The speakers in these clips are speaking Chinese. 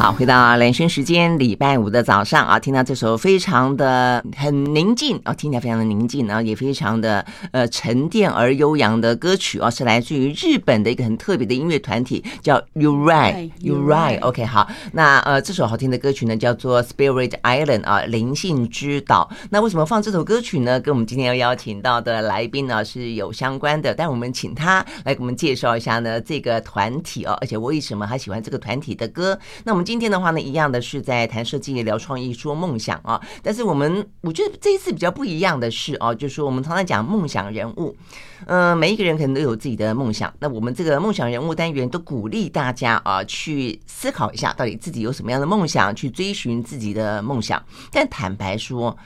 好，回到人生时间，礼拜五的早上啊，听到这首非常的很宁静啊，听起来非常的宁静，然后也非常的呃沉淀而悠扬的歌曲啊，是来自于日本的一个很特别的音乐团体，叫 Uri，Uri，OK，、okay, 好，那呃这首好听的歌曲呢，叫做 Spirit Island 啊，灵性之岛。那为什么放这首歌曲呢？跟我们今天要邀请到的来宾呢是有相关的，但我们请他来给我们介绍一下呢这个团体哦，而且为什么他喜欢这个团体的歌？那我们。今天的话呢，一样的是在谈设计、聊创意、说梦想啊。但是我们我觉得这一次比较不一样的是哦，就是说我们常常讲梦想人物，嗯，每一个人可能都有自己的梦想。那我们这个梦想人物单元都鼓励大家啊，去思考一下，到底自己有什么样的梦想，去追寻自己的梦想。但坦白说，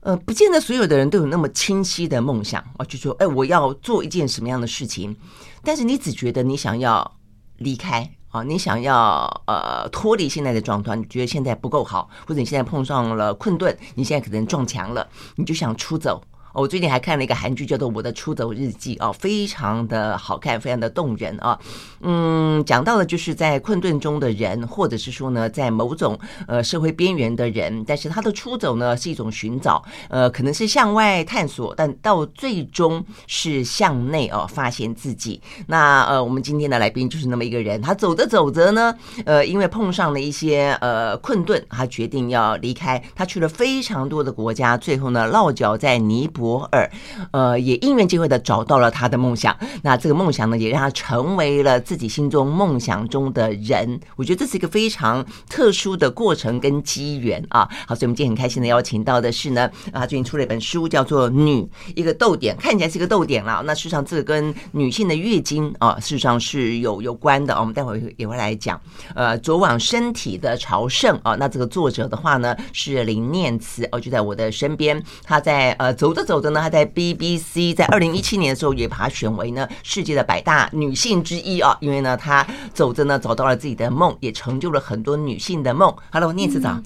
呃，不见得所有的人都有那么清晰的梦想啊，就说哎，我要做一件什么样的事情。但是你只觉得你想要离开。啊，你想要呃脱离现在的状态，你觉得现在不够好，或者你现在碰上了困顿，你现在可能撞墙了，你就想出走。哦我最近还看了一个韩剧，叫做《我的出走日记》哦，非常的好看，非常的动人啊。嗯，讲到的就是在困顿中的人，或者是说呢，在某种呃社会边缘的人，但是他的出走呢是一种寻找，呃，可能是向外探索，但到最终是向内哦发现自己。那呃，我们今天的来宾就是那么一个人，他走着走着呢，呃，因为碰上了一些呃困顿，他决定要离开，他去了非常多的国家，最后呢落脚在尼泊。博尔，呃，也因缘际会的找到了他的梦想。那这个梦想呢，也让他成为了自己心中梦想中的人。我觉得这是一个非常特殊的过程跟机缘啊。好，所以我们今天很开心的邀请到的是呢，啊，最近出了一本书，叫做《女》，一个逗点，看起来是一个逗点了。那事实上，这个跟女性的月经啊，事实上是有有关的。我们待会也会来讲。呃，昨晚身体的朝圣啊。那这个作者的话呢，是林念慈哦，就在我的身边。他在呃走着走。走的呢，她在 BBC 在二零一七年的时候也把她选为呢世界的百大女性之一啊，因为呢她走着呢找到了自己的梦，也成就了很多女性的梦。Hello，念慈早，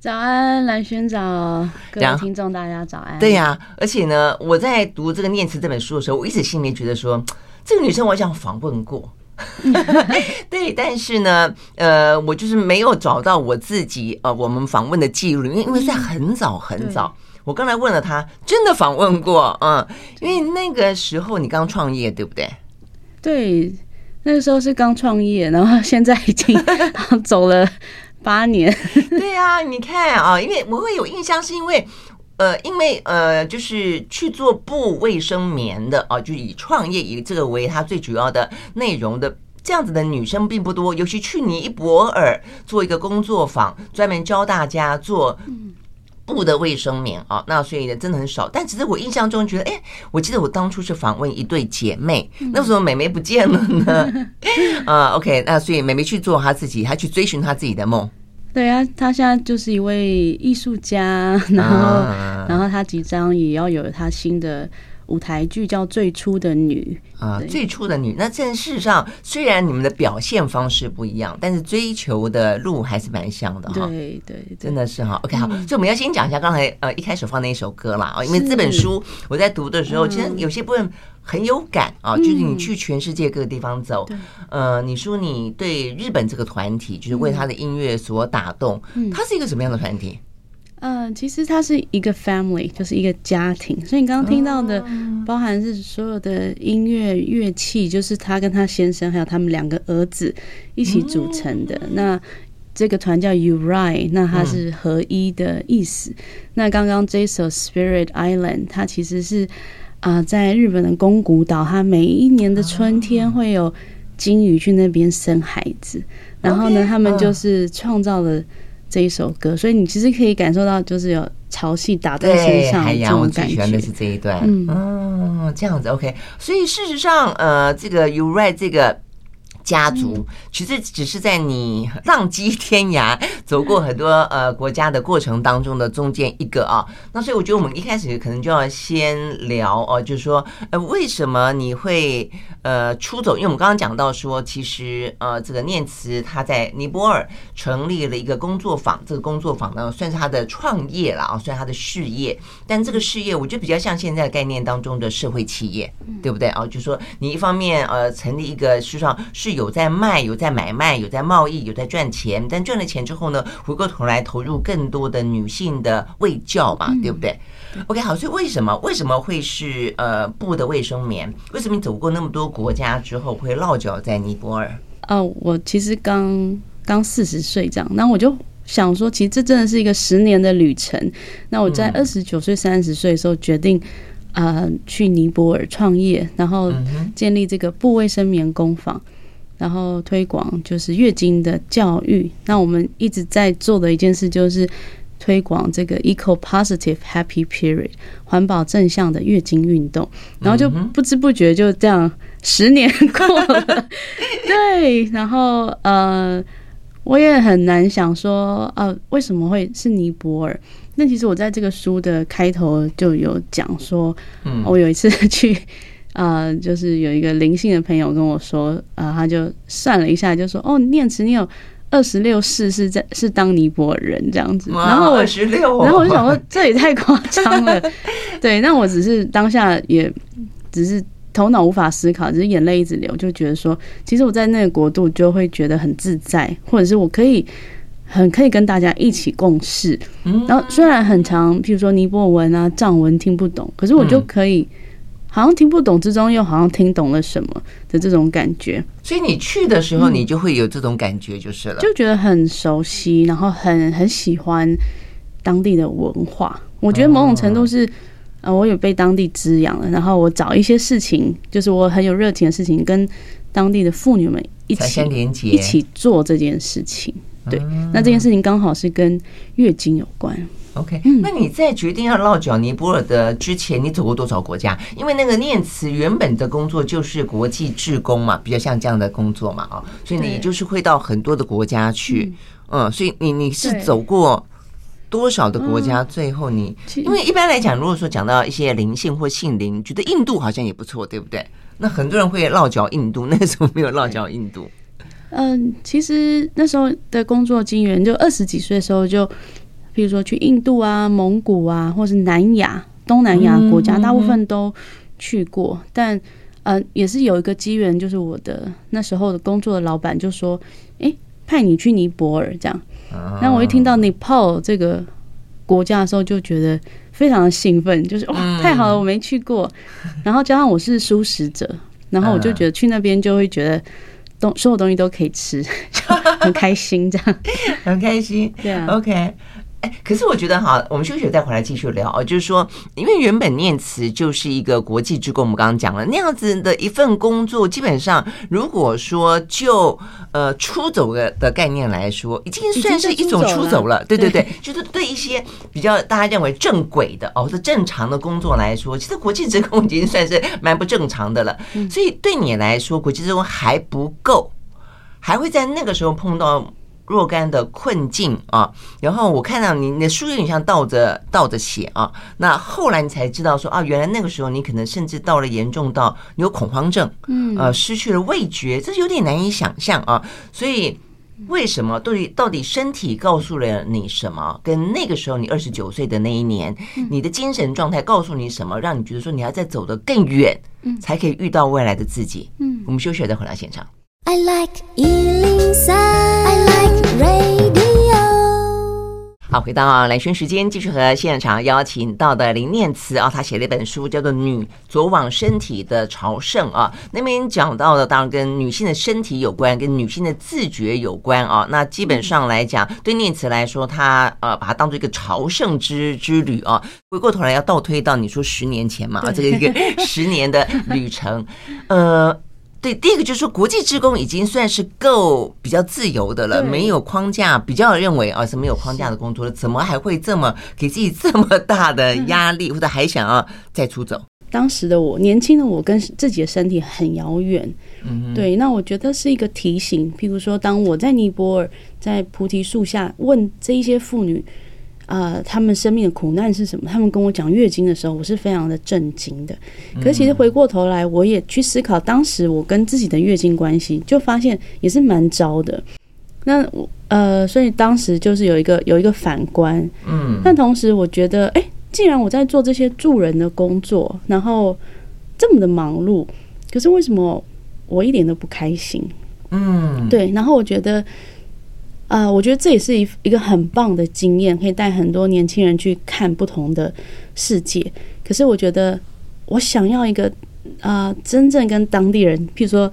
早安，蓝轩早，各位听众大家早安。对呀、啊，而且呢，我在读这个念慈这本书的时候，我一直心里面觉得说，这个女生我好像访问过，对，但是呢，呃，我就是没有找到我自己呃我们访问的记录，因为因为在很早很早。我刚才问了他，真的访问过，嗯，因为那个时候你刚创业，对不对？对，那个时候是刚创业，然后现在已经 走了八年。对呀、啊，你看啊，因为我会有印象，是因为呃，因为呃，就是去做布卫生棉的啊，就以创业以这个为他最主要的内容的这样子的女生并不多，尤其去尼泊尔做一个工作坊，专门教大家做。布的卫生棉啊，那所以呢，真的很少。但其实我印象中觉得，哎，我记得我当初是访问一对姐妹，那为什么美眉不见了呢？啊，OK，那所以美眉去做她自己，她去追寻她自己的梦。对啊，她现在就是一位艺术家，然后，啊、然后她即将也要有她新的。舞台剧叫《最初的女》啊，《最初的女》。那这事实上，虽然你们的表现方式不一样，但是追求的路还是蛮像的哈。对对，真的是哈。OK，好，所以我们要先讲一下刚才呃一开始放那一首歌啦啊，因为这本书我在读的时候，其实有些部分很有感啊，就是你去全世界各个地方走，呃，你说你对日本这个团体，就是为他的音乐所打动，他是一个什么样的团体？嗯，其实它是一个 family，就是一个家庭。所以你刚刚听到的，包含是所有的音乐乐器，就是他跟他先生还有他们两个儿子一起组成的。那这个团叫 Uri，那它是合一的意思。那刚刚这首 Spirit Island，它其实是啊，在日本的宫古岛，它每一年的春天会有鲸鱼去那边生孩子，然后呢，他们就是创造了。这一首歌，所以你其实可以感受到，就是有潮汐打在身上的这种感觉。我最喜欢的是这一段，嗯，哦，这样子，OK。所以事实上，呃，这个 Uri 这个。家族其实只是在你浪迹天涯、走过很多呃国家的过程当中的中间一个啊。那所以我觉得我们一开始可能就要先聊哦，就是说呃为什么你会呃出走？因为我们刚刚讲到说，其实呃这个念慈他在尼泊尔成立了一个工作坊，这个工作坊呢算是他的创业了啊，算是他的事业。但这个事业我觉得比较像现在概念当中的社会企业，对不对啊？就是说你一方面呃成立一个实际上是。有在卖，有在买卖，有在贸易，有在赚钱。但赚了钱之后呢，回过头来投入更多的女性的卫教嘛，对不对？OK，好，所以为什么为什么会是呃布的卫生棉？为什么你走过那么多国家之后会落脚在尼泊尔？哦，我其实刚刚四十岁这样，那我就。想说，其实这真的是一个十年的旅程。那我在二十九岁、三十岁的时候决定，呃，去尼泊尔创业，然后建立这个布卫生棉工坊，然后推广就是月经的教育。那我们一直在做的一件事就是推广这个 eco positive happy period 环保正向的月经运动。然后就不知不觉就这样十年过了，对，然后呃。我也很难想说，啊，为什么会是尼泊尔？那其实我在这个书的开头就有讲说，我有一次去，啊，就是有一个灵性的朋友跟我说，啊，他就算了一下，就说，哦，念慈，你有二十六世是在是当尼泊尔人这样子。然后我十六，然后我就想说，这也太夸张了。对，那我只是当下也只是。头脑无法思考，只是眼泪一直流，就觉得说，其实我在那个国度就会觉得很自在，或者是我可以很可以跟大家一起共事。然后虽然很长，譬如说尼泊尔文啊、藏文听不懂，可是我就可以好像听不懂之中又好像听懂了什么的这种感觉。所以你去的时候，你就会有这种感觉，就是了，就觉得很熟悉，然后很很喜欢当地的文化。我觉得某种程度是。呃，我有被当地滋养了，然后我找一些事情，就是我很有热情的事情，跟当地的妇女们一起连接，一起做这件事情。对，那这件事情刚好是跟月经有关。OK，那你在决定要落脚尼泊尔的之前，你走过多少国家？因为那个念慈原本的工作就是国际志工嘛，比较像这样的工作嘛，啊，所以你就是会到很多的国家去。嗯，所以你你是走过。多少的国家？最后你，因为一般来讲，如果说讲到一些灵性或性灵，觉得印度好像也不错，对不对？那很多人会落脚印度，那时候没有落脚印度。嗯，其实那时候的工作经验，就二十几岁的时候，就比如说去印度啊、蒙古啊，或是南亚、东南亚国家，大部分都去过。但呃，也是有一个机缘，就是我的那时候的工作的老板就说：“诶，派你去尼泊尔这样。”那我一听到 Nepal 这个国家的时候，就觉得非常的兴奋，就是哇，太好了，我没去过。然后加上我是素食者，然后我就觉得去那边就会觉得东所有东西都可以吃，就很开心，这样 很开心。对啊，OK。哎，可是我觉得哈，我们休息再回来继续聊啊。就是说，因为原本念慈就是一个国际职工，我们刚刚讲了那样子的一份工作，基本上如果说就呃出走的的概念来说，已经算是一种出走了。对对对，就是对一些比较大家认为正轨的哦，是正常的工作来说，其实国际职工已经算是蛮不正常的了。所以对你来说，国际职工还不够，还会在那个时候碰到。若干的困境啊，然后我看到你你的书有点像倒着倒着写啊，那后来你才知道说啊，原来那个时候你可能甚至到了严重到你有恐慌症，嗯，呃，失去了味觉，这是有点难以想象啊。所以为什么到底到底身体告诉了你什么？跟那个时候你二十九岁的那一年，你的精神状态告诉你什么，让你觉得说你要再走得更远，才可以遇到未来的自己？嗯，我们休息再回到现场。I like 103, I like radio。好，回到兰萱时间，继续和现场邀请到的林念慈啊，他写了一本书，叫做《女左往身体的朝圣》啊。那边讲到的当然跟女性的身体有关，跟女性的自觉有关啊。那基本上来讲，对念慈来说，她呃把它当做一个朝圣之之旅啊。回过头来要倒推到你说十年前嘛，啊这个一个十年的旅程，呃。对，第一个就是说，国际职工已经算是够比较自由的了，没有框架，比较认为啊是没有框架的工作了，怎么还会这么给自己这么大的压力，或者还想要再出走？当时的我，年轻的我跟自己的身体很遥远，嗯，对，那我觉得是一个提醒。譬如说，当我在尼泊尔，在菩提树下问这一些妇女。呃，他们生命的苦难是什么？他们跟我讲月经的时候，我是非常的震惊的。可是其实回过头来，我也去思考当时我跟自己的月经关系，就发现也是蛮糟的。那我呃，所以当时就是有一个有一个反观，嗯。但同时我觉得，哎，既然我在做这些助人的工作，然后这么的忙碌，可是为什么我一点都不开心？嗯，对。然后我觉得，呃，我觉得这也是一一个很棒的经验，可以带很多年轻人去看不同的世界。可是我觉得，我想要一个啊、呃，真正跟当地人，譬如说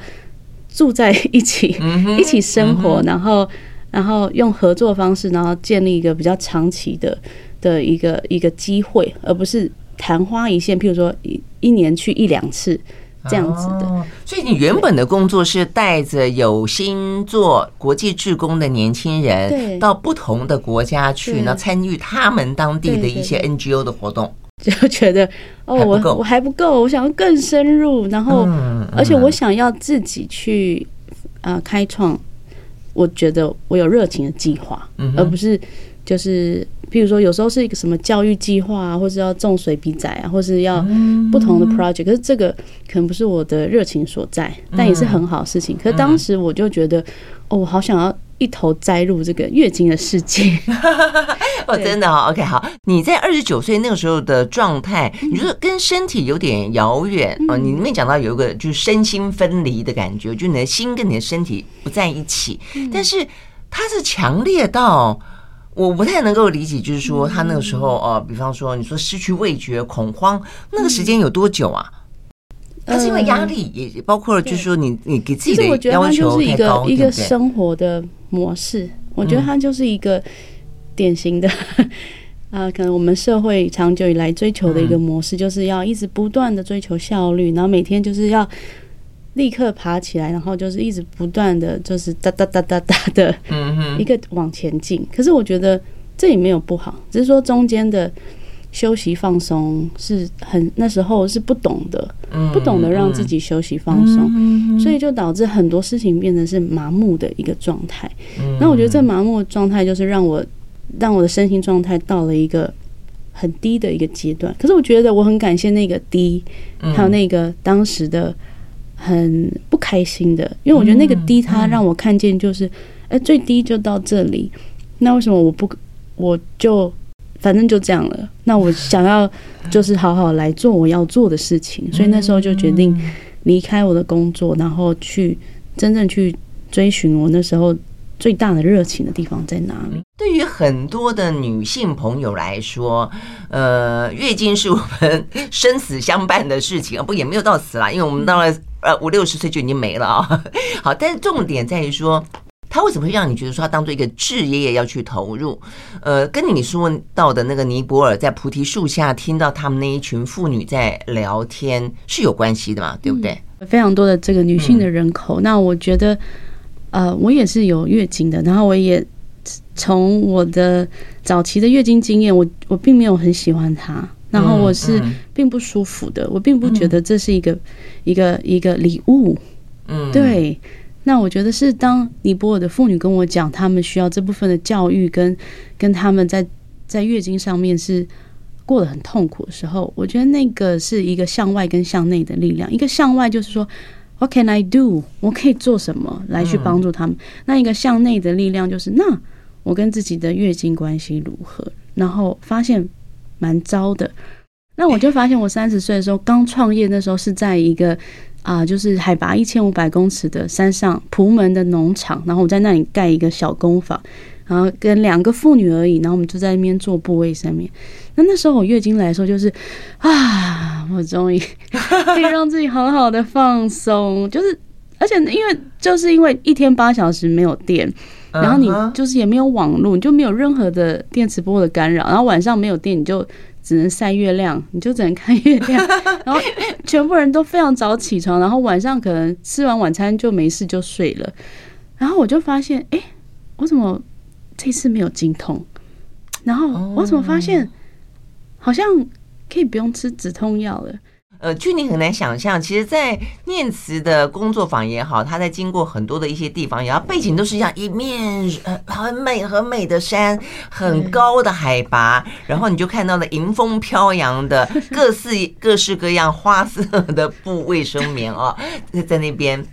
住在一起，嗯、一起生活，嗯、然后然后用合作方式，然后建立一个比较长期的的一个一个机会，而不是昙花一现。譬如说一一年去一两次。这样子的，哦，所以你原本的工作是带着有心做国际志工的年轻人，到不同的国家去，然后参与他们当地的一些 NGO 的活动，就觉得哦，我我还不够，我想要更深入，然后而且我想要自己去啊开创，我觉得我有热情的计划，而不是就是。譬如说，有时候是一个什么教育计划啊，或是要种水笔仔啊，或是要不同的 project，可是这个可能不是我的热情所在，但也是很好的事情。可是当时我就觉得，哦，我好想要一头栽入这个月经的世界。哦，真的哦，OK，好。你在二十九岁那个时候的状态，你说跟身体有点遥远啊？你里面讲到有一个就是身心分离的感觉，就你的心跟你的身体不在一起，但是它是强烈到。我不太能够理解，就是说他那个时候呃，比方说你说失去味觉、恐慌，那个时间有多久啊？他是因为压力，也包括了就是说你你给自己的要求太高，一个生活的模式。我觉得他就是一个典型的啊，可能我们社会长久以来追求的一个模式，就是要一直不断的追求效率，然后每天就是要。立刻爬起来，然后就是一直不断的就是哒哒哒哒哒的，一个往前进。可是我觉得这也没有不好，只是说中间的休息放松是很那时候是不懂的，不懂得让自己休息放松，所以就导致很多事情变成是麻木的一个状态。那我觉得这麻木的状态就是让我让我的身心状态到了一个很低的一个阶段。可是我觉得我很感谢那个低，还有那个当时的。很不开心的，因为我觉得那个低，它让我看见就是，哎，最低就到这里，那为什么我不，我就反正就这样了？那我想要就是好好来做我要做的事情，所以那时候就决定离开我的工作，然后去真正去追寻我那时候最大的热情的地方在哪里。对于很多的女性朋友来说，呃，月经是我们生死相伴的事情啊，不也没有到死啦，因为我们到了。呃，五六十岁就已经没了啊。好，但是重点在于说，他为什么会让你觉得说他当做一个志业要去投入？呃，跟你说到的那个尼泊尔在菩提树下听到他们那一群妇女在聊天是有关系的嘛？对不对？非常多的这个女性的人口。那我觉得，呃，我也是有月经的，然后我也从我的早期的月经经验，我我并没有很喜欢它。然后我是并不舒服的，我并不觉得这是一个一个一个礼物。嗯，对。那我觉得是当尼泊尔的妇女跟我讲，他们需要这部分的教育，跟跟他们在在月经上面是过得很痛苦的时候，我觉得那个是一个向外跟向内的力量。一个向外就是说，What can I do？我可以做什么来去帮助他们？那一个向内的力量就是，那我跟自己的月经关系如何？然后发现。蛮糟的，那我就发现，我三十岁的时候刚创业，那时候是在一个啊、呃，就是海拔一千五百公尺的山上蒲门的农场，然后我在那里盖一个小工坊，然后跟两个妇女而已，然后我们就在那边做部位上面。那那时候我月经来的时候，就是啊，我终于 可以让自己好好的放松，就是而且因为就是因为一天八小时没有电。然后你就是也没有网络，你就没有任何的电磁波的干扰。然后晚上没有电，你就只能晒月亮，你就只能看月亮。然后全部人都非常早起床，然后晚上可能吃完晚餐就没事就睡了。然后我就发现，哎，我怎么这次没有经痛？然后我怎么发现好像可以不用吃止痛药了？呃，就你很难想象，其实，在念慈的工作坊也好，他在经过很多的一些地方，然后背景都是一样一面呃很美很美的山，很高的海拔，然后你就看到了迎风飘扬的各式各式各样花色的布卫生棉啊，在在那边，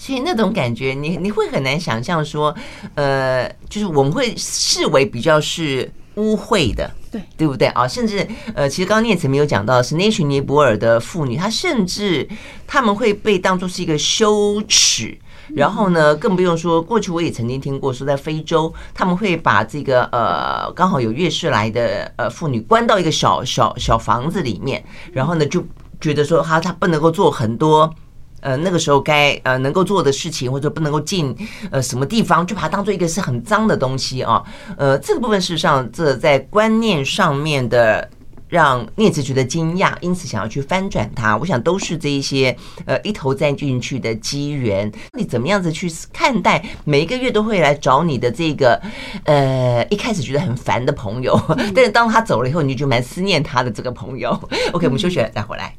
所以那种感觉，你你会很难想象说，呃，就是我们会视为比较是。污秽的，对对不对啊？甚至呃，其实刚刚念慈没有讲到的是那群尼泊尔的妇女，她甚至他们会被当作是一个羞耻，然后呢，更不用说过去我也曾经听过说，在非洲他们会把这个呃刚好有月事来的呃妇女关到一个小小小房子里面，然后呢就觉得说她她不能够做很多。呃，那个时候该呃能够做的事情，或者不能够进呃什么地方，就把它当做一个是很脏的东西啊。呃，这个部分事实上，这在观念上面的让念慈觉得惊讶，因此想要去翻转它。我想都是这一些呃一头栽进去的机缘。你怎么样子去看待每一个月都会来找你的这个呃一开始觉得很烦的朋友，但是当他走了以后，你就蛮思念他的这个朋友。OK，我们休息，再回来。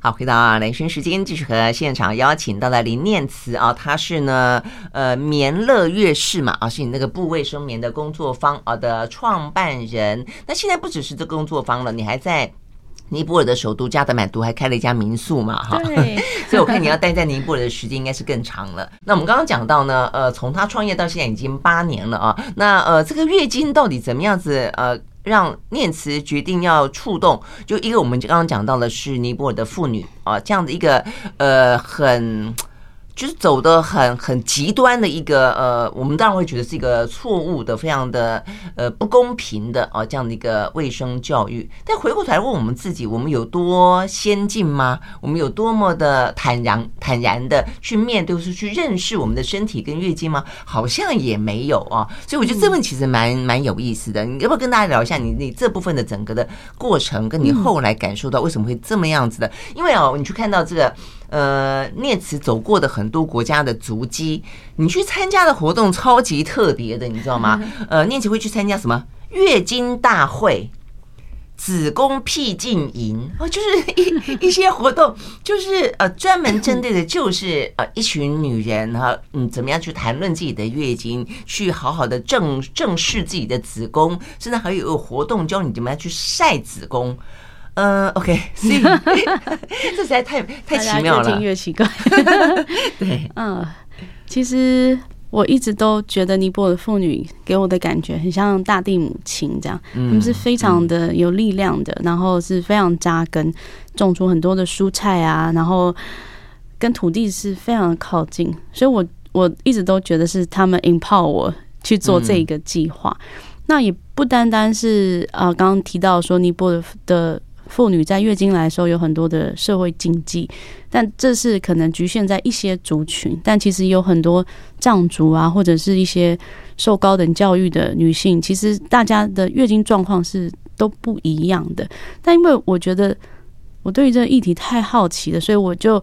好，回到雷声时间，继续和现场邀请到了林念慈啊，他是呢，呃，棉乐乐事嘛啊，是你那个布卫生棉的工作方啊的创办人。那现在不只是这工作方了，你还在尼泊尔的首都加德满都还开了一家民宿嘛哈。所以我看你要待在尼泊尔的时间应该是更长了。那我们刚刚讲到呢，呃，从他创业到现在已经八年了啊。那呃，这个月经到底怎么样子呃？让念慈决定要触动，就一个我们刚刚讲到的是尼泊尔的妇女啊，这样的一个呃很。就是走的很很极端的一个呃，我们当然会觉得是一个错误的、非常的呃不公平的啊这样的一个卫生教育。但回过头来问我们自己，我们有多先进吗？我们有多么的坦然坦然的去面对，或是去认识我们的身体跟月经吗？好像也没有啊。所以我觉得这问题其实蛮蛮有意思的。你要不要跟大家聊一下你你这部分的整个的过程，跟你后来感受到为什么会这么样子的？因为哦，你去看到这个。呃，念慈走过的很多国家的足迹，你去参加的活动超级特别的，你知道吗？呃，念慈会去参加什么月经大会、子宫僻静营哦，就是一一些活动，就是呃专门针对的，就是呃一群女人哈，嗯，怎么样去谈论自己的月经，去好好的正正视自己的子宫，甚至还有一个活动教你怎么样去晒子宫。嗯、uh,，OK，所以 这实在太太奇妙了，越听越奇怪。对，嗯，其实我一直都觉得尼泊尔的妇女给我的感觉很像大地母亲这样，他们是非常的有力量的，然后是非常扎根，种出很多的蔬菜啊，然后跟土地是非常的靠近，所以我我一直都觉得是他们 empower 我去做这个计划。那也不单单是啊，刚刚提到说尼泊尔的。妇女在月经来的时候有很多的社会禁忌，但这是可能局限在一些族群。但其实有很多藏族啊，或者是一些受高等教育的女性，其实大家的月经状况是都不一样的。但因为我觉得我对于这个议题太好奇了，所以我就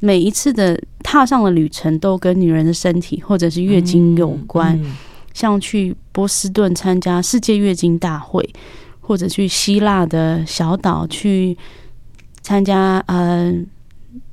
每一次的踏上的旅程都跟女人的身体或者是月经有关，像去波士顿参加世界月经大会。或者去希腊的小岛去参加呃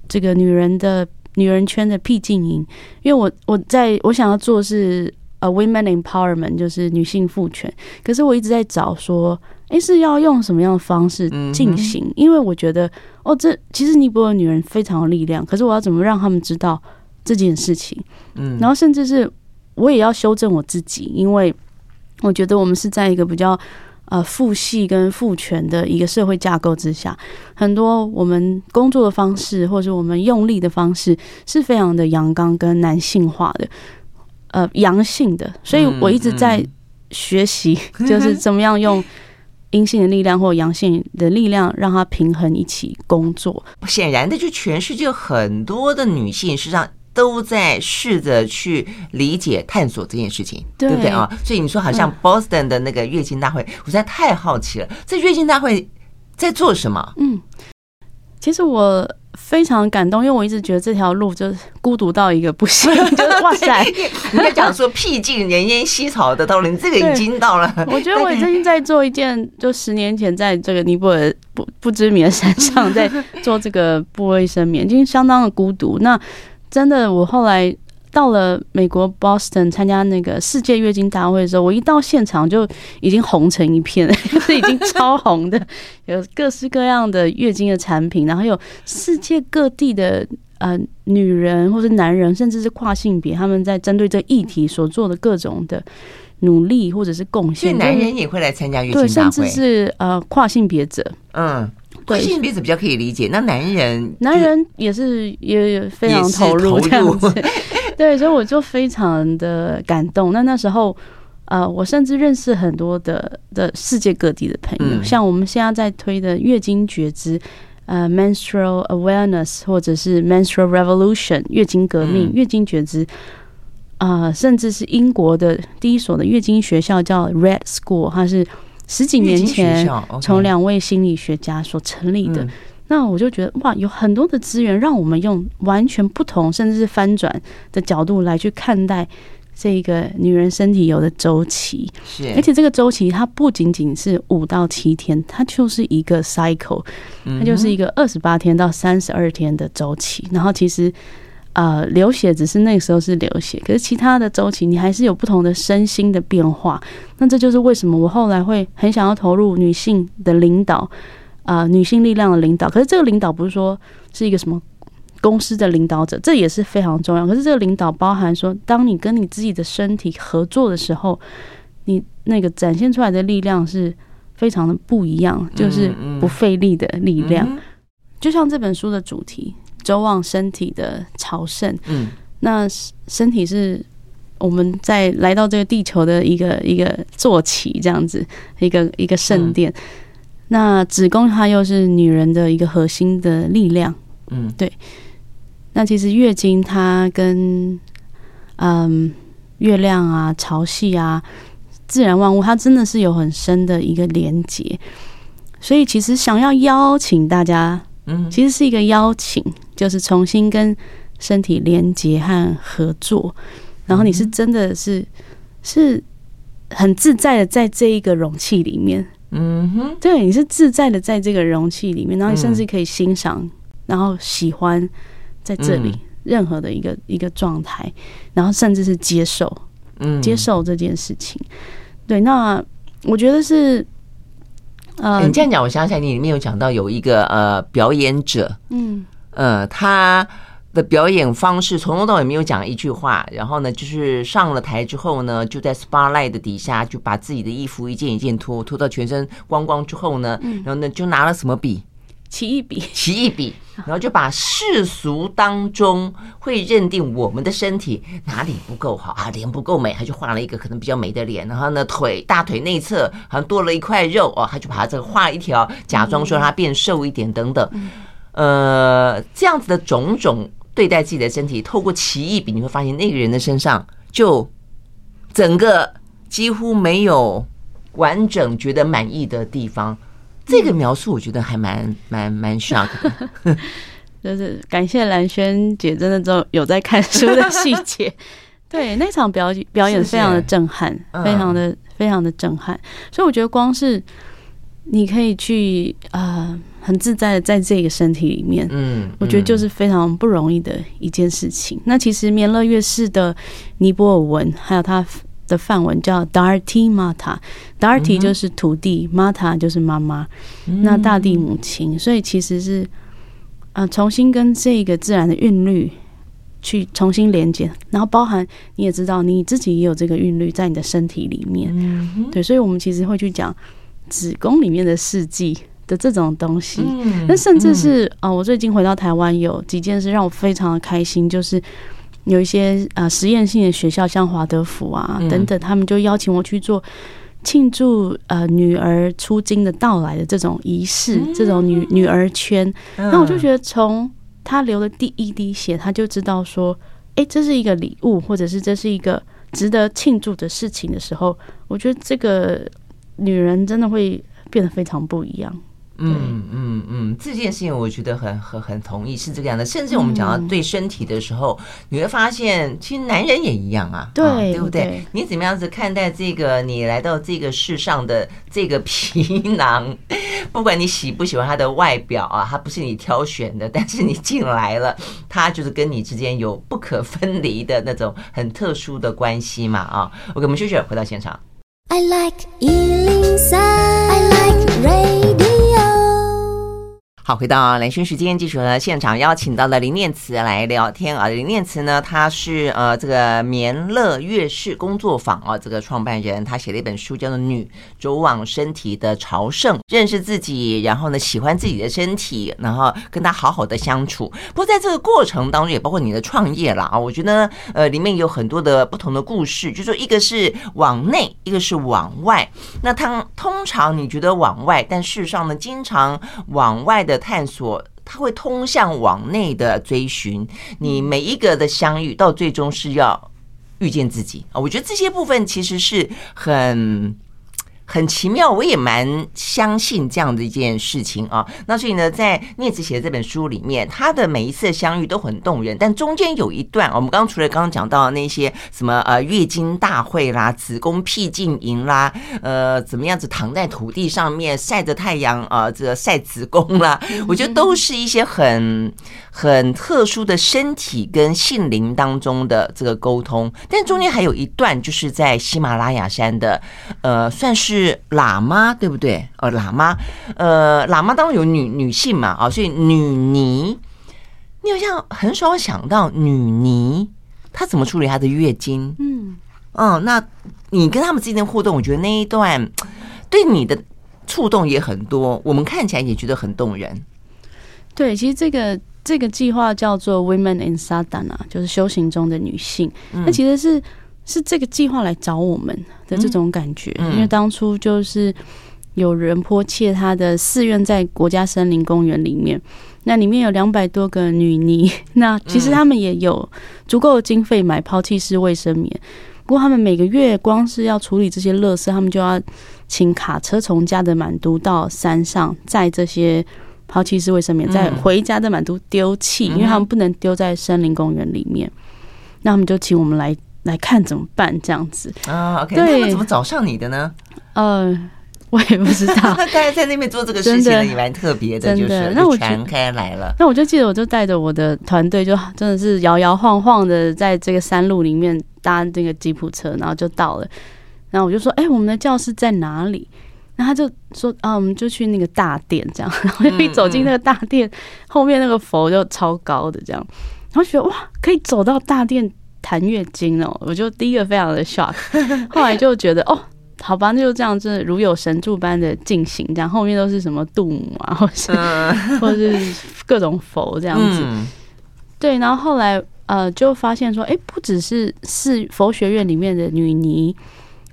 这个女人的女人圈的僻静营，因为我我在我想要做是呃 women empowerment，就是女性赋权。可是我一直在找说，诶，是要用什么样的方式进行？因为我觉得哦，这其实尼泊尔女人非常有力量，可是我要怎么让他们知道这件事情？嗯，然后甚至是我也要修正我自己，因为我觉得我们是在一个比较。呃，父系跟父权的一个社会架构之下，很多我们工作的方式，或者我们用力的方式，是非常的阳刚跟男性化的，呃，阳性的。所以我一直在学习，就是怎么样用阴性的力量或阳性的力量，让它平衡一起工作。显然的，就全世界很多的女性，实际上。都在试着去理解、探索这件事情，对，对不对啊？所以你说好像 Boston 的那个月经大会，我实在太好奇了。这月经大会在做什么？嗯，其实我非常感动，因为我一直觉得这条路就是孤独到一个不行，就是哇塞！你在讲说僻静人烟稀少的道理，你这个已经到了。我觉得我最近在做一件，就十年前在这个尼泊尔不不知名的山上，在做这个布卫生棉，已经相当的孤独。那真的，我后来到了美国 Boston 参加那个世界月经大会的时候，我一到现场就已经红成一片，是已经超红的，有各式各样的月经的产品，然后有世界各地的呃女人或是男人，甚至是跨性别，他们在针对这议题所做的各种的努力或者是贡献。所以男人也会来参加月经大会，对，甚至是呃跨性别者，嗯。对，性别是比较可以理解。那男人，男人也是也非常投入这样子。对，所以我就非常的感动。那那时候，呃，我甚至认识很多的的世界各地的朋友，嗯、像我们现在在推的月经觉知，呃，menstrual awareness，或者是 menstrual revolution，月经革命，嗯、月经觉知，啊、呃，甚至是英国的第一所的月经学校叫 Red School，它是十几年前从两位心理学家所成立的。那我就觉得哇，有很多的资源让我们用完全不同，甚至是翻转的角度来去看待这个女人身体有的周期。是，而且这个周期它不仅仅是五到七天，它就是一个 cycle，它就是一个二十八天到三十二天的周期。然后其实呃，流血只是那个时候是流血，可是其他的周期你还是有不同的身心的变化。那这就是为什么我后来会很想要投入女性的领导。啊、呃，女性力量的领导，可是这个领导不是说是一个什么公司的领导者，这也是非常重要。可是这个领导包含说，当你跟你自己的身体合作的时候，你那个展现出来的力量是非常的不一样，就是不费力的力量。嗯嗯、就像这本书的主题“周望身体的朝圣”，嗯，那身体是我们在来到这个地球的一个一个坐骑，这样子一个一个圣殿。嗯那子宫它又是女人的一个核心的力量，嗯，对。那其实月经它跟嗯月亮啊、潮汐啊、自然万物，它真的是有很深的一个连接。所以其实想要邀请大家，嗯，其实是一个邀请，就是重新跟身体连接和合作。然后你是真的是是很自在的在这一个容器里面。嗯哼，对，你是自在的在这个容器里面，然后你甚至可以欣赏，嗯、然后喜欢在这里任何的一个、嗯、一个状态，然后甚至是接受，嗯，接受这件事情。对，那我觉得是，你这样讲，我想起来，你里面有讲到有一个呃表演者，嗯，呃，他。的表演方式从头到尾没有讲一句话，然后呢，就是上了台之后呢，就在 spotlight 的底下就把自己的衣服一件一件脱，脱到全身光光之后呢，然后呢就拿了什么笔？奇异笔，奇异笔，然后就把世俗当中会认定我们的身体哪里不够好啊，脸不够美，他就画了一个可能比较美的脸，然后呢腿大腿内侧好像多了一块肉哦，他就把它这个画一条，假装说他变瘦一点等等，呃，这样子的种种。对待自己的身体，透过奇异笔，你会发现那个人的身上就整个几乎没有完整觉得满意的地方。这个描述我觉得还蛮蛮蛮 shock 的。就是感谢兰轩姐，真的都有在看书的细节。对，那场表演表演非常的震撼，非常的非常的震撼。所以我觉得光是你可以去啊。呃很自在的在这个身体里面，嗯，我觉得就是非常不容易的一件事情。嗯、那其实棉乐月式的尼泊尔文，还有它的范文叫 Dharti Mata，Dharti 就是土地、嗯、Mata 就是妈妈，嗯、那大地母亲。所以其实是啊、呃，重新跟这个自然的韵律去重新连接，然后包含你也知道你自己也有这个韵律在你的身体里面，嗯、对，所以我们其实会去讲子宫里面的四季。的这种东西，那甚至是啊、呃，我最近回到台湾，有几件事让我非常的开心，就是有一些啊实验性的学校，像华德福啊等等，他们就邀请我去做庆祝呃女儿出京的到来的这种仪式，这种女女儿圈。那我就觉得，从他流的第一滴血，他就知道说，哎，这是一个礼物，或者是这是一个值得庆祝的事情的时候，我觉得这个女人真的会变得非常不一样。嗯嗯嗯，这件事情我觉得很很很同意，是这个样的。甚至我们讲到对身体的时候，你会发现，其实男人也一样啊，对、对不对？你怎么样子看待这个你来到这个世上的这个皮囊？不管你喜不喜欢他的外表啊，他不是你挑选的，但是你进来了，他就是跟你之间有不可分离的那种很特殊的关系嘛啊！OK，我们休息，回到现场。I like 103, I like radio 好，回到兰萱时间，继续和现场邀请到了林念慈来聊天啊。林念慈呢，他是呃这个棉乐悦世工作坊啊这个创办人，他写了一本书叫做《女走往身体的朝圣》，认识自己，然后呢喜欢自己的身体，然后跟他好好的相处。不过在这个过程当中，也包括你的创业了啊。我觉得呃里面有很多的不同的故事，就说一个是往内，一个是往外。那他通常你觉得往外，但事实上呢，经常往外的。探索，它会通向往内的追寻。你每一个的相遇，到最终是要遇见自己啊！我觉得这些部分其实是很。很奇妙，我也蛮相信这样的一件事情啊。那所以呢，在聂子写的这本书里面，他的每一次的相遇都很动人。但中间有一段，我们刚刚除了刚刚讲到那些什么呃月经大会啦、子宫僻静营啦、呃怎么样子躺在土地上面晒着太阳啊，这个晒子宫啦，我觉得都是一些很很特殊的身体跟性灵当中的这个沟通。但中间还有一段，就是在喜马拉雅山的，呃，算是。是喇嘛对不对？呃，喇嘛，呃，喇嘛当中有女女性嘛，啊，所以女尼，你好像很少想到女尼她怎么处理她的月经？嗯嗯，那你跟他们之间的互动，我觉得那一段 对你的触动也很多，我们看起来也觉得很动人。对，其实这个这个计划叫做 Women in Sadhana，就是修行中的女性，那、嗯、其实是。是这个计划来找我们的这种感觉，因为当初就是有人迫切他的寺院在国家森林公园里面，那里面有两百多个女尼，那 其实他们也有足够的经费买抛弃式卫生棉，不过他们每个月光是要处理这些垃圾，他们就要请卡车从加德满都到山上载这些抛弃式卫生棉，再回家的满都丢弃，因为他们不能丢在森林公园里面，那他们就请我们来。来看怎么办？这样子啊，OK，那他们怎么找上你的呢？呃，我也不知道。大家在那边做这个事情也蛮特别的，就是那我传开来了。那我就记得，我就带着我的团队，就真的是摇摇晃晃的，在这个山路里面搭这个吉普车，然后就到了。然后我就说：“哎、欸，我们的教室在哪里？”然后他就说：“啊，我们就去那个大殿，这样。”然后一走进那个大殿，后面那个佛就超高的，这样。然后觉得哇，可以走到大殿。谈月经哦，我就第一个非常的 shock，后来就觉得哦，好吧，那就这样，真的如有神助般的进行，这样后面都是什么度母啊，或是 或是各种佛这样子，对，然后后来呃就发现说，哎，不只是是佛学院里面的女尼，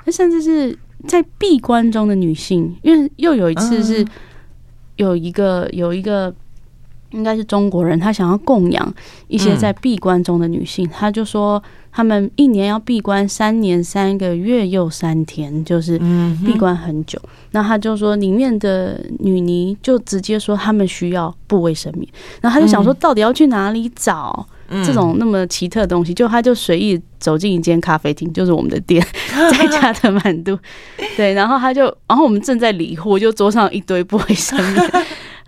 那甚至是在闭关中的女性，因为又有一次是有一个有一个。应该是中国人，他想要供养一些在闭关中的女性，他就说他们一年要闭关三年三个月又三天，就是闭关很久。那他就说里面的女尼就直接说他们需要布卫生棉，然后他就想说到底要去哪里找这种那么奇特的东西，就他就随意走进一间咖啡厅，就是我们的店，在家的满都，对，然后他就，然后我们正在理货，就桌上一堆不卫生棉，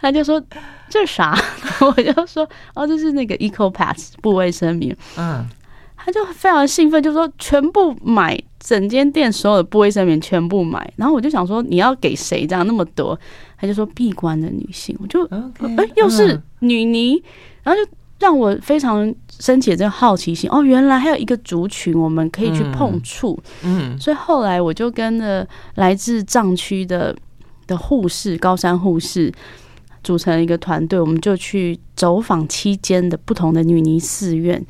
他就说。这是啥？我就说哦，这是那个 Eco-Pass 布卫生棉。嗯，他就非常兴奋，就说全部买，整间店所有的布卫生棉全部买。然后我就想说，你要给谁这样那么多？他就说闭关的女性。我就哎、又是女尼，然后就让我非常升起这个好奇心。哦，原来还有一个族群我们可以去碰触。嗯，所以后来我就跟了来自藏区的的护士，高山护士。组成一个团队，我们就去走访期间的不同的女尼寺院，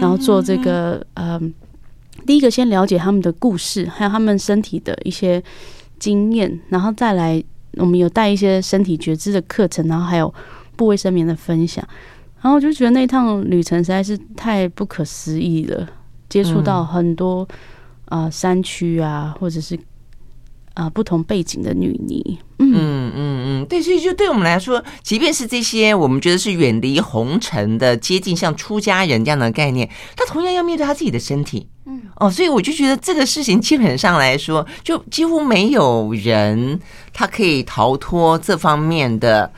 然后做这个呃，第一个先了解他们的故事，还有他们身体的一些经验，然后再来我们有带一些身体觉知的课程，然后还有不卫生棉的分享，然后我就觉得那趟旅程实在是太不可思议了，接触到很多啊、呃、山区啊，或者是。啊，不同背景的女尼，嗯。嗯嗯，对，所以就对我们来说，即便是这些我们觉得是远离红尘的、接近像出家人这样的概念，他同样要面对他自己的身体，嗯哦，所以我就觉得这个事情基本上来说，就几乎没有人他可以逃脱这方面的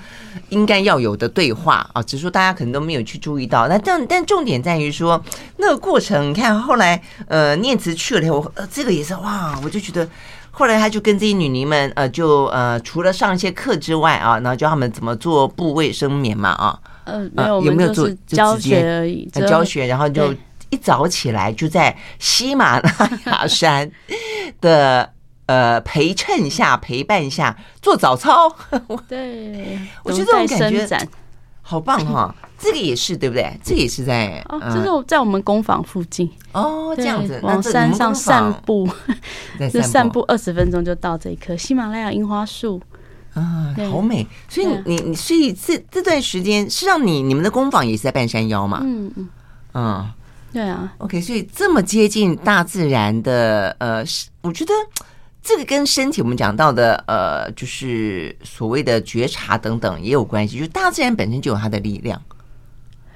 应该要有的对话啊，只是说大家可能都没有去注意到。那但但重点在于说那个过程，你看后来呃念慈去了以后，呃这个也是哇，我就觉得。后来他就跟这些女尼们，呃，就呃，除了上一些课之外啊，然后教他们怎么做布卫生棉嘛啊，呃，没有，有没有做教学而已，教学，然后就一早起来就在喜马拉雅山的呃陪衬下陪伴下做早操。对，我觉得这种感觉好棒哈。这个也是对不对？这个也是在哦，这是在我们工坊附近哦，这样子往山上 散步，就散步二十分钟就到这一棵喜马拉雅樱花树啊，好美。所以你你所以这这段时间是让你你们的工坊也是在半山腰嘛？嗯嗯嗯，对啊。OK，所以这么接近大自然的呃，我觉得。这个跟身体我们讲到的呃，就是所谓的觉察等等也有关系。就大自然本身就有它的力量，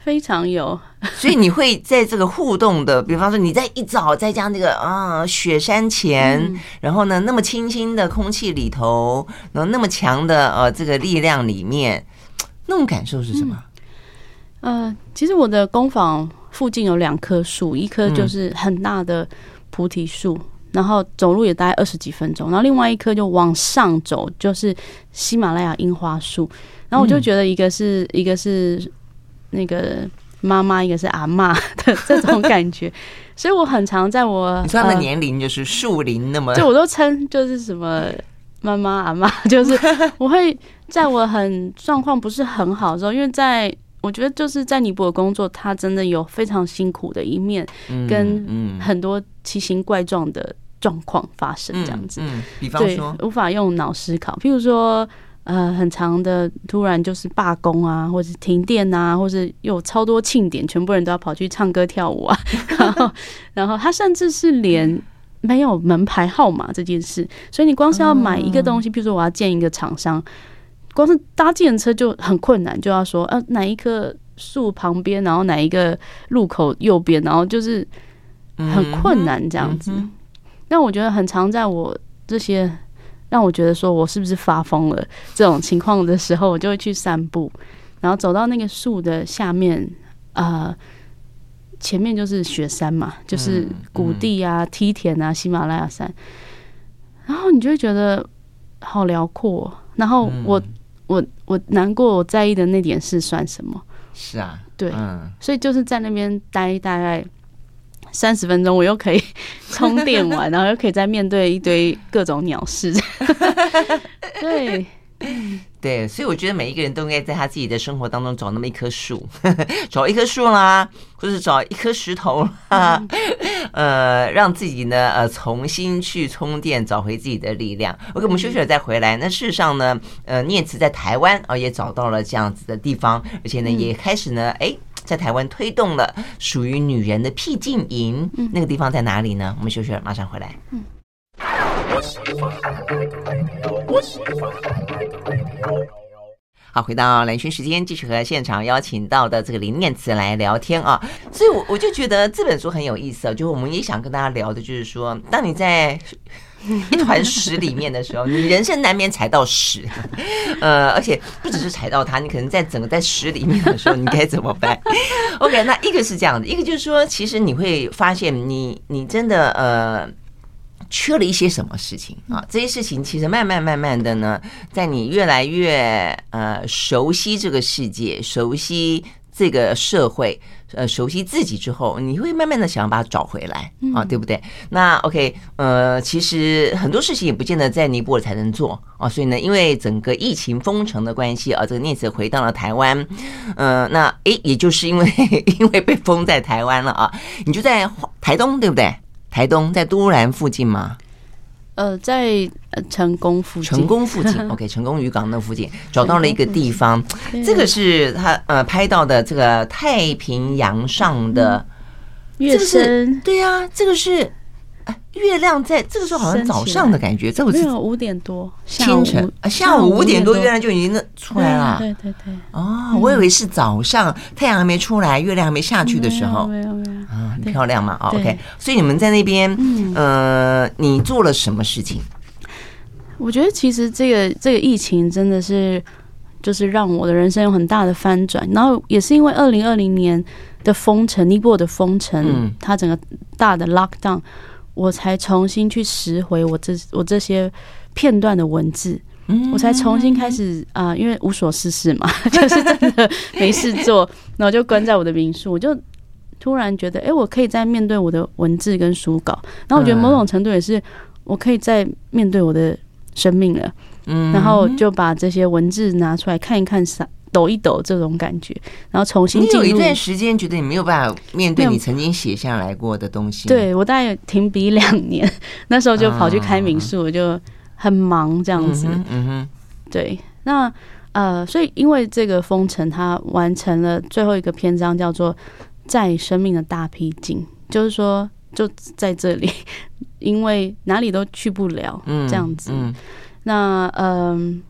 非常有。所以你会在这个互动的，比方说你在一早在家那个啊雪山前，嗯、然后呢那么清新的空气里头，然后那么强的呃这个力量里面，那种感受是什么？嗯、呃，其实我的工坊附近有两棵树，一棵就是很大的菩提树。嗯然后走路也大概二十几分钟，然后另外一棵就往上走，就是喜马拉雅樱花树。然后我就觉得一个是、嗯、一个是那个妈妈，一个是阿妈 的这种感觉，所以我很常在我你说他的年龄就是树龄那么，就我都称就是什么妈妈阿妈，就是我会在我很状况不是很好的时候，因为在。我觉得就是在尼泊尔工作，他真的有非常辛苦的一面，跟很多奇形怪状的状况发生，这样子。嗯，比方说，无法用脑思考。譬如说，呃，很长的突然就是罢工啊，或者停电啊，或者有超多庆典，全部人都要跑去唱歌跳舞啊。然后，然后他甚至是连没有门牌号码这件事，所以你光是要买一个东西，譬如说我要见一个厂商。光是搭计程车就很困难，就要说呃、啊、哪一棵树旁边，然后哪一个路口右边，然后就是很困难这样子。但我觉得很常在我这些让我觉得说我是不是发疯了这种情况的时候，我就会去散步，然后走到那个树的下面，呃，前面就是雪山嘛，就是谷地啊、梯田啊、喜马拉雅山，然后你就会觉得好辽阔，然后我。我我难过，我在意的那点事算什么？是啊，对，嗯，所以就是在那边待大概三十分钟，我又可以 充电完，然后又可以再面对一堆各种鸟事。对。对，所以我觉得每一个人都应该在他自己的生活当中找那么一棵树，找一棵树啦，或者找一颗石头啦，呃，让自己呢呃重新去充电，找回自己的力量。OK，我们休息了再回来。那事实上呢，呃，念慈在台湾啊也找到了这样子的地方，而且呢也开始呢哎在台湾推动了属于女人的僻静营。那个地方在哪里呢？我们休息了，马上回来。嗯。好，回到兰萱时间，继续和现场邀请到的这个林念慈来聊天啊。所以，我我就觉得这本书很有意思啊。就我们也想跟大家聊的，就是说，当你在 一团屎里面的时候，你人生难免踩到屎，呃，而且不只是踩到它，你可能在整个在屎里面的时候，你该怎么办？OK，那一个是这样的，一个就是说，其实你会发现，你你真的呃。缺了一些什么事情啊？这些事情其实慢慢慢慢的呢，在你越来越呃熟悉这个世界、熟悉这个社会、呃熟悉自己之后，你会慢慢的想要把它找回来啊，对不对？那 OK，呃，其实很多事情也不见得在尼泊尔才能做啊，所以呢，因为整个疫情封城的关系啊，这个念慈回到了台湾，呃，那诶，也就是因为 因为被封在台湾了啊，你就在台东，对不对？台东在都兰附近吗？呃，在成功附近。成功附近，OK，成功渔港那附近找到了一个地方，这个是他呃拍到的这个太平洋上的月升。对呀，这个是。月亮在这个时候好像早上的感觉，这没有五点多清晨啊，下午五点多月亮就已经出来了。对对对，哦，我以为是早上太阳还没出来，月亮还没下去的时候。没有没有啊，很漂亮嘛。OK，所以你们在那边，呃，你做了什么事情？我觉得其实这个这个疫情真的是，就是让我的人生有很大的翻转。然后也是因为二零二零年的封城，尼泊尔的封城，它整个大的 lockdown。我才重新去拾回我这我这些片段的文字，我才重新开始啊、呃，因为无所事事嘛，就是真的没事做，然后就关在我的民宿，我就突然觉得，哎，我可以在面对我的文字跟书稿，然后我觉得某种程度也是我可以在面对我的生命了，嗯，然后就把这些文字拿出来看一看，抖一抖这种感觉，然后重新。你有一段时间觉得你没有办法面对你曾经写下来过的东西。对，我大概停笔两年，那时候就跑去开民宿，我就很忙这样子。嗯哼，对，那呃，所以因为这个封城，它完成了最后一个篇章，叫做在生命的大僻静，就是说就在这里，因为哪里都去不了，这样子。那嗯。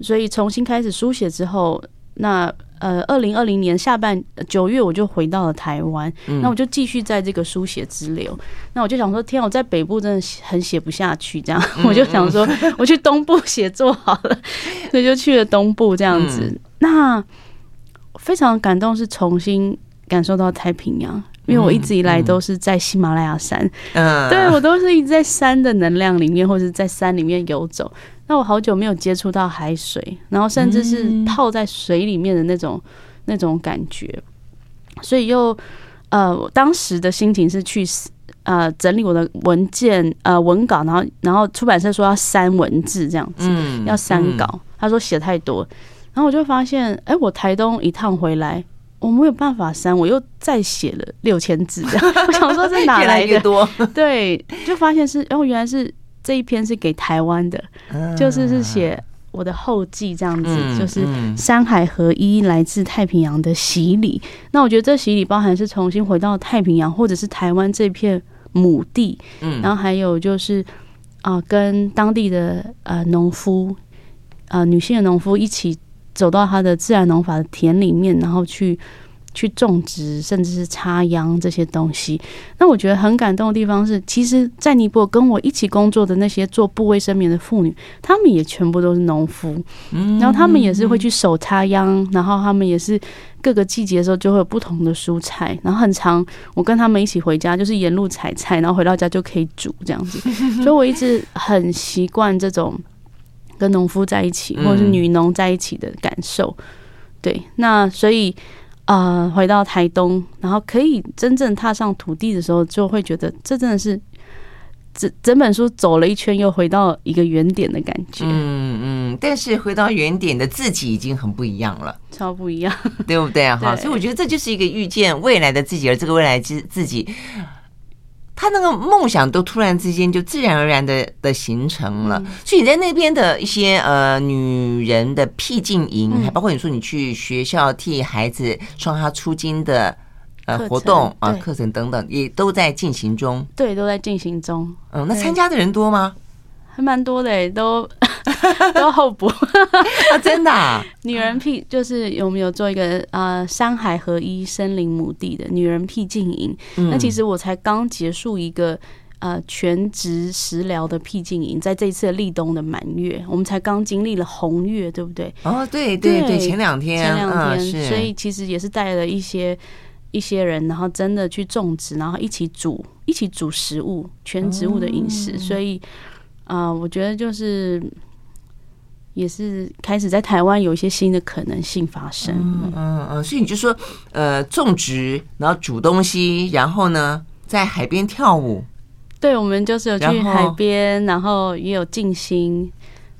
所以重新开始书写之后，那呃，二零二零年下半九月我就回到了台湾，嗯、那我就继续在这个书写之流。那我就想说，天，我在北部真的很写不下去，这样、嗯、我就想说，我去东部写作好了，所以就去了东部这样子。嗯、那非常感动，是重新感受到太平洋，因为我一直以来都是在喜马拉雅山，嗯，对我都是一直在山的能量里面，或者在山里面游走。那我好久没有接触到海水，然后甚至是泡在水里面的那种、嗯、那种感觉，所以又呃，我当时的心情是去呃整理我的文件呃文稿，然后然后出版社说要删文字这样子，嗯、要删稿，嗯、他说写太多，然后我就发现，哎、欸，我台东一趟回来，我没有办法删，我又再写了六千字这样，我想说这哪来的？越多。对，就发现是，哦，原来是。这一篇是给台湾的，就是是写我的后记这样子，就是山海合一，来自太平洋的洗礼。那我觉得这洗礼包含是重新回到太平洋，或者是台湾这片母地，然后还有就是啊，跟当地的呃农夫，呃女性的农夫一起走到他的自然农法的田里面，然后去。去种植，甚至是插秧这些东西。那我觉得很感动的地方是，其实，在尼泊尔跟我一起工作的那些做布卫生棉的妇女，她们也全部都是农夫。然后她们也是会去手插秧，然后她们也是各个季节的时候就会有不同的蔬菜。然后很长，我跟他们一起回家，就是沿路采菜，然后回到家就可以煮这样子。所以我一直很习惯这种跟农夫在一起，或者是女农在一起的感受。对，那所以。啊、呃，回到台东，然后可以真正踏上土地的时候，就会觉得这真的是整整本书走了一圈，又回到一个原点的感觉。嗯嗯，但是回到原点的自己已经很不一样了，超不一样，对不对？哈，所以我觉得这就是一个遇见未来的自己，而这个未来自自己。他那个梦想都突然之间就自然而然的的形成了，嗯、所以你在那边的一些呃女人的僻静营，嗯、还包括你说你去学校替孩子双哈出金的呃活动啊课程等等，也都在进行中。对，都在进行中。嗯，那参加的人多吗？还蛮多的诶，都 都要候补 啊！真的，啊，女人僻就是有没有做一个呃山海合一森林母地的女人僻静营？嗯、那其实我才刚结束一个呃全职食疗的僻静营，在这一次的立冬的满月，我们才刚经历了红月，对不对？哦，对对对，前两天前两天，嗯、所以其实也是带了一些一些人，然后真的去种植，然后一起煮一起煮食物，全植物的饮食，哦、所以。啊、呃，我觉得就是也是开始在台湾有一些新的可能性发生。嗯嗯嗯，所以你就说，呃，种植，然后煮东西，然后呢，在海边跳舞。对，我们就是有去海边，然后，也有静心，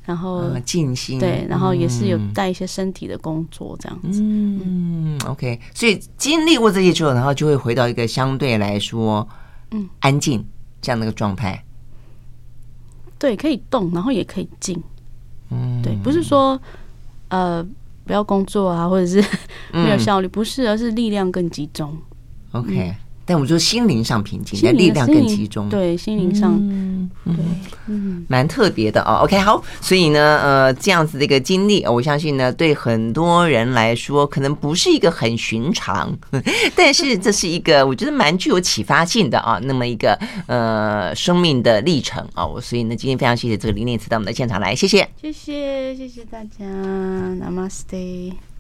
然后静心。对，然后也是有带一些身体的工作这样子。嗯，OK。所以经历过这些之后，然后就会回到一个相对来说，嗯，安静这样的一个状态。对，可以动，然后也可以静。嗯，对，不是说呃不要工作啊，或者是 没有效率，嗯、不是，而是力量更集中。OK，、嗯、但我们说心灵上平静，但力量更集中。对，心灵上。嗯对，嗯，蛮特别的哦。OK，好，所以呢，呃，这样子的一个经历，我相信呢，对很多人来说，可能不是一个很寻常，但是这是一个我觉得蛮具有启发性的啊，那么一个呃生命的历程啊。我所以呢，今天非常谢谢这个林念慈到我们的现场来，谢谢，谢谢，谢谢大家，Namaste。